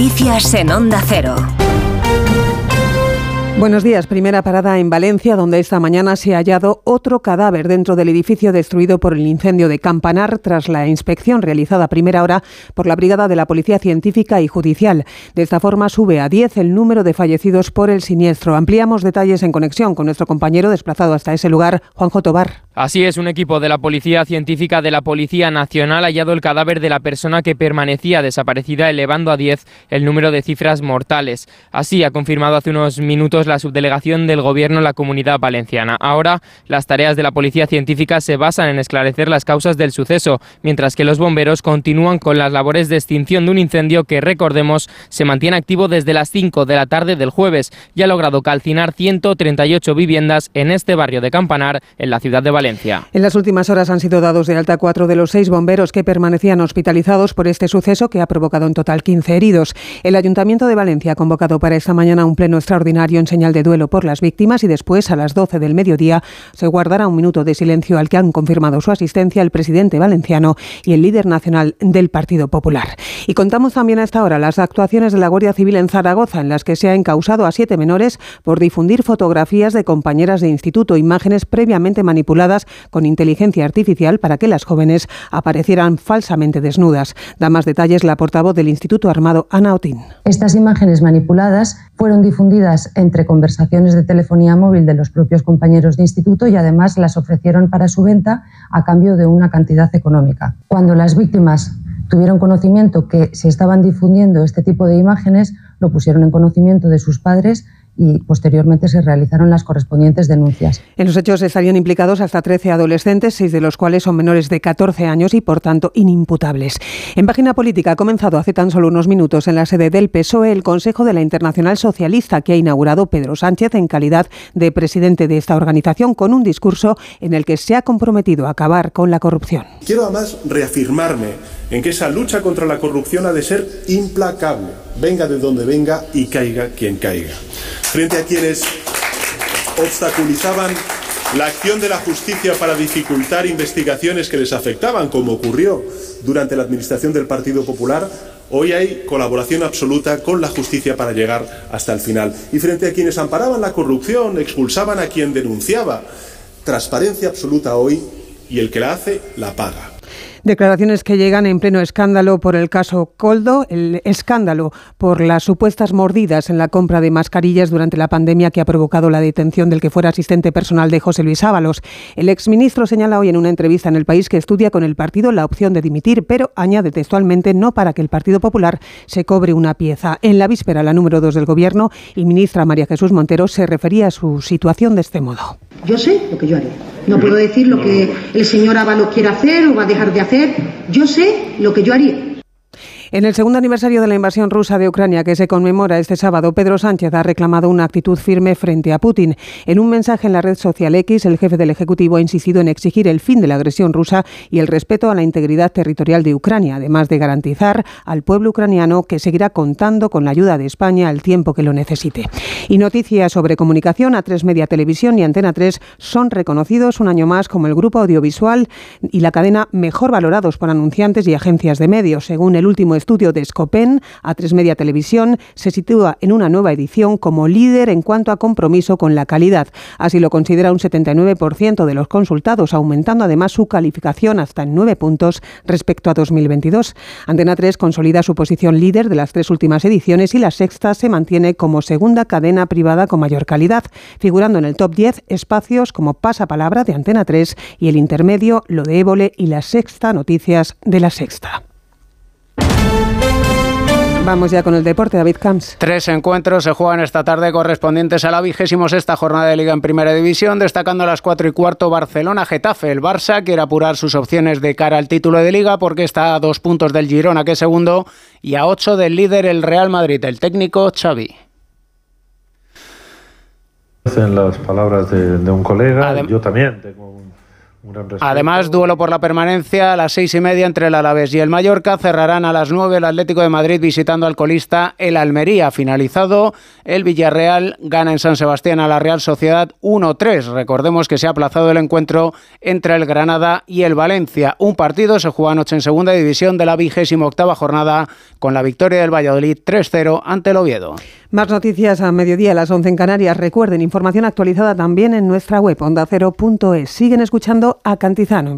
Noticias en Onda Cero. Buenos días. Primera parada en Valencia, donde esta mañana se ha hallado otro cadáver dentro del edificio destruido por el incendio de Campanar tras la inspección realizada a primera hora por la Brigada de la Policía Científica y Judicial. De esta forma sube a 10 el número de fallecidos por el siniestro. Ampliamos detalles en conexión con nuestro compañero desplazado hasta ese lugar, Juanjo Tobar. Así es, un equipo de la Policía Científica de la Policía Nacional ha hallado el cadáver de la persona que permanecía desaparecida, elevando a 10 el número de cifras mortales. Así ha confirmado hace unos minutos la subdelegación del Gobierno en la Comunidad Valenciana. Ahora, las tareas de la Policía Científica se basan en esclarecer las causas del suceso, mientras que los bomberos continúan con las labores de extinción de un incendio que, recordemos, se mantiene activo desde las 5 de la tarde del jueves y ha logrado calcinar 138 viviendas en este barrio de Campanar, en la ciudad de Valencia. En las últimas horas han sido dados de alta cuatro de los seis bomberos que permanecían hospitalizados por este suceso que ha provocado en total 15 heridos. El Ayuntamiento de Valencia ha convocado para esta mañana un pleno extraordinario en señal de duelo por las víctimas y después, a las 12 del mediodía, se guardará un minuto de silencio al que han confirmado su asistencia el presidente valenciano y el líder nacional del Partido Popular. Y contamos también a esta hora las actuaciones de la Guardia Civil en Zaragoza, en las que se ha encausado a siete menores por difundir fotografías de compañeras de instituto, imágenes previamente manipuladas con inteligencia artificial para que las jóvenes aparecieran falsamente desnudas. Da más detalles la portavoz del Instituto Armado, Ana Otín. Estas imágenes manipuladas fueron difundidas entre conversaciones de telefonía móvil de los propios compañeros de instituto y además las ofrecieron para su venta a cambio de una cantidad económica. Cuando las víctimas tuvieron conocimiento que se estaban difundiendo este tipo de imágenes, lo pusieron en conocimiento de sus padres y posteriormente se realizaron las correspondientes denuncias. En los hechos estarían implicados hasta 13 adolescentes, seis de los cuales son menores de 14 años y por tanto inimputables. En página política ha comenzado hace tan solo unos minutos en la sede del PSOE el Consejo de la Internacional Socialista que ha inaugurado Pedro Sánchez en calidad de presidente de esta organización con un discurso en el que se ha comprometido a acabar con la corrupción. Quiero además reafirmarme en que esa lucha contra la corrupción ha de ser implacable, venga de donde venga y caiga quien caiga frente a quienes obstaculizaban la acción de la justicia para dificultar investigaciones que les afectaban, como ocurrió durante la administración del Partido Popular, hoy hay colaboración absoluta con la justicia para llegar hasta el final. Y frente a quienes amparaban la corrupción, expulsaban a quien denunciaba, transparencia absoluta hoy y el que la hace la paga. Declaraciones que llegan en pleno escándalo por el caso Coldo, el escándalo por las supuestas mordidas en la compra de mascarillas durante la pandemia que ha provocado la detención del que fuera asistente personal de José Luis Ábalos. El exministro señala hoy en una entrevista en El País que estudia con el partido la opción de dimitir, pero añade textualmente no para que el Partido Popular se cobre una pieza. En la víspera, la número dos del Gobierno y ministra María Jesús Montero se refería a su situación de este modo. Yo sé lo que yo haré. No puedo decir lo que el señor Ábalos quiere hacer o va a dejar de hacer. Yo sé lo que yo haría. En el segundo aniversario de la invasión rusa de Ucrania, que se conmemora este sábado, Pedro Sánchez ha reclamado una actitud firme frente a Putin. En un mensaje en la red social X, el jefe del Ejecutivo ha insistido en exigir el fin de la agresión rusa y el respeto a la integridad territorial de Ucrania, además de garantizar al pueblo ucraniano que seguirá contando con la ayuda de España al tiempo que lo necesite. Y noticias sobre comunicación, a tres Media Televisión y Antena 3 son reconocidos un año más como el grupo audiovisual y la cadena mejor valorados por anunciantes y agencias de medios, según el último estudio de Scopen, A3 Media Televisión se sitúa en una nueva edición como líder en cuanto a compromiso con la calidad. Así lo considera un 79% de los consultados, aumentando además su calificación hasta en 9 puntos respecto a 2022. Antena 3 consolida su posición líder de las tres últimas ediciones y la sexta se mantiene como segunda cadena privada con mayor calidad, figurando en el top 10 espacios como Pasapalabra de Antena 3 y el intermedio Lo de Évole y la sexta Noticias de la Sexta. Vamos ya con el deporte, David Camps. Tres encuentros se juegan esta tarde correspondientes a la vigésimo sexta jornada de Liga en Primera División, destacando a las cuatro y cuarto Barcelona-Getafe. El Barça quiere apurar sus opciones de cara al título de Liga porque está a dos puntos del Girona, que es segundo, y a ocho del líder el Real Madrid, el técnico Xavi. En las palabras de, un colega, yo también tengo un Además, duelo por la permanencia a las seis y media entre el Alavés y el Mallorca. Cerrarán a las nueve el Atlético de Madrid visitando al colista el Almería. Finalizado, el Villarreal gana en San Sebastián a la Real Sociedad 1-3. Recordemos que se ha aplazado el encuentro entre el Granada y el Valencia. Un partido se juega anoche en segunda división de la vigésima octava jornada con la victoria del Valladolid 3-0 ante el Oviedo. Más noticias a mediodía a las 11 en Canarias. Recuerden, información actualizada también en nuestra web ondacero.es. Siguen escuchando a Cantizano.